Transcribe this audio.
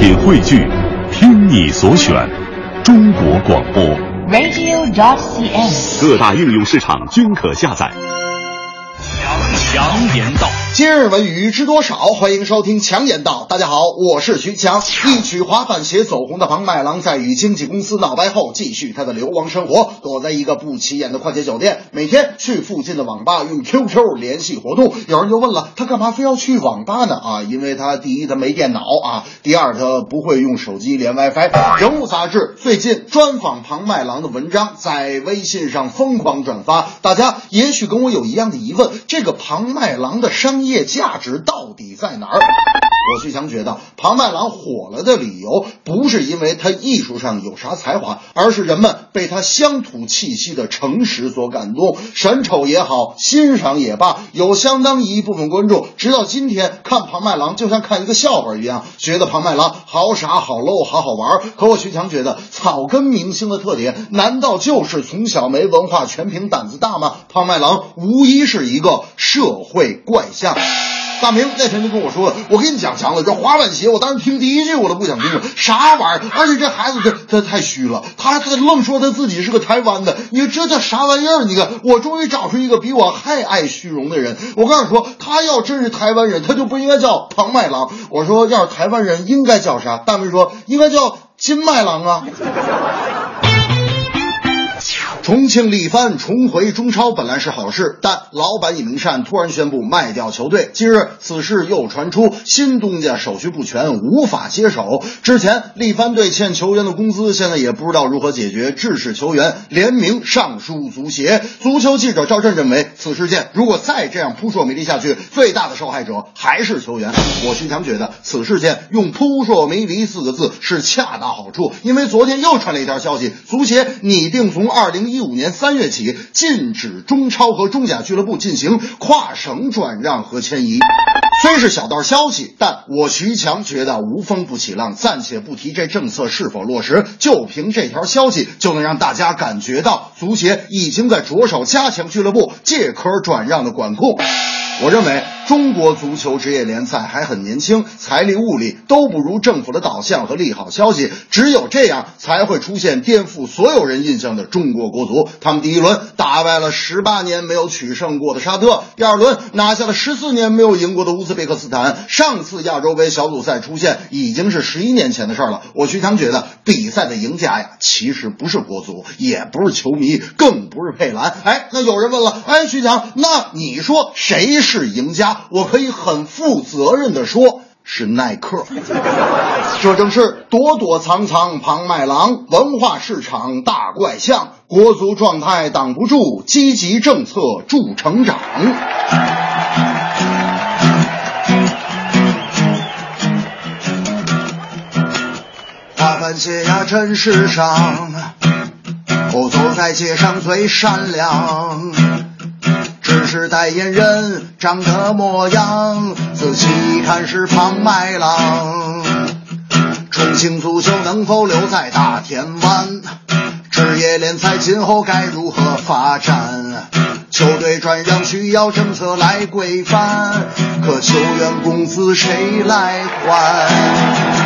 品汇聚，听你所选，中国广播。radio.cn。各大应用市场均可下载。强言道，今日文娱知多少？欢迎收听强言道。大家好，我是徐强。一曲滑板鞋走红的庞麦郎，在与经纪公司闹掰后，继续他的流亡生活，躲在一个不起眼的快捷酒店，每天去附近的网吧用 QQ 联系活动。有人就问了，他干嘛非要去网吧呢？啊，因为他第一他没电脑啊，第二他不会用手机连 WiFi。人物杂志最近专访庞麦郎的文章在微信上疯狂转发，大家也许跟我有一样的疑问：这个庞麦郎的商业价值到底在哪儿？我徐强觉得，庞麦郎火了的理由不是因为他艺术上有啥才华，而是人们被他乡土气息的诚实所感动。审丑也好，欣赏也罢，有相当一部分观众直到今天看庞麦郎就像看一个笑话一样，觉得庞麦郎好傻、好 low、好好玩。可我徐强觉得，草根明星的特点难道就是从小没文化，全凭胆子大吗？庞麦郎无疑是一个社会怪象。大明那天就跟我说了，我跟你讲强子，这滑板鞋，我当时听第一句我都不想听了，啥玩意儿？而且这孩子这他太虚了，他他愣说他自己是个台湾的，你说这叫啥玩意儿？你看，我终于找出一个比我还爱虚荣的人。我告诉你说，他要真是台湾人，他就不应该叫庞麦郎。我说要是台湾人应该叫啥？大明说应该叫金麦郎啊。重庆力帆重回中超本来是好事，但老板尹明善突然宣布卖掉球队。近日，此事又传出新东家手续不全，无法接手。之前力帆队欠球员的工资，现在也不知道如何解决，致使球员联名上书足协。足球记者赵震认为，此事件如果再这样扑朔迷离下去，最大的受害者还是球员。我徐强觉得，此事件用“扑朔迷离”四个字是恰到好处，因为昨天又传了一条消息，足协拟定从二零一五年三月起，禁止中超和中甲俱乐部进行跨省转让和迁移。虽是小道消息，但我徐强觉得无风不起浪。暂且不提这政策是否落实，就凭这条消息，就能让大家感觉到足协已经在着手加强俱乐部借壳转让的管控。我认为中国足球职业联赛还很年轻，财力物力都不如政府的导向和利好消息，只有这样才会出现颠覆所有人印象的中国国足。他们第一轮打败了十八年没有取胜过的沙特，第二轮拿下了十四年没有赢过的乌兹别克斯坦。上次亚洲杯小组赛出现已经是十一年前的事了。我徐强觉得比赛的赢家呀，其实不是国足，也不是球迷，更不是佩兰。哎，那有人问了，哎，徐强，那你说谁是赢家？我可以很负责任的说。是耐克，这正是躲躲藏藏庞麦郎，文化市场大怪象，国足状态挡不住，积极政策助成长。滑板鞋呀，真时尚，我走在街上最闪亮。只是代言人长得模样，仔细一看是庞麦郎。重庆足球能否留在大田湾？职业联赛今后该如何发展？球队转让需要政策来规范，可球员工资谁来还？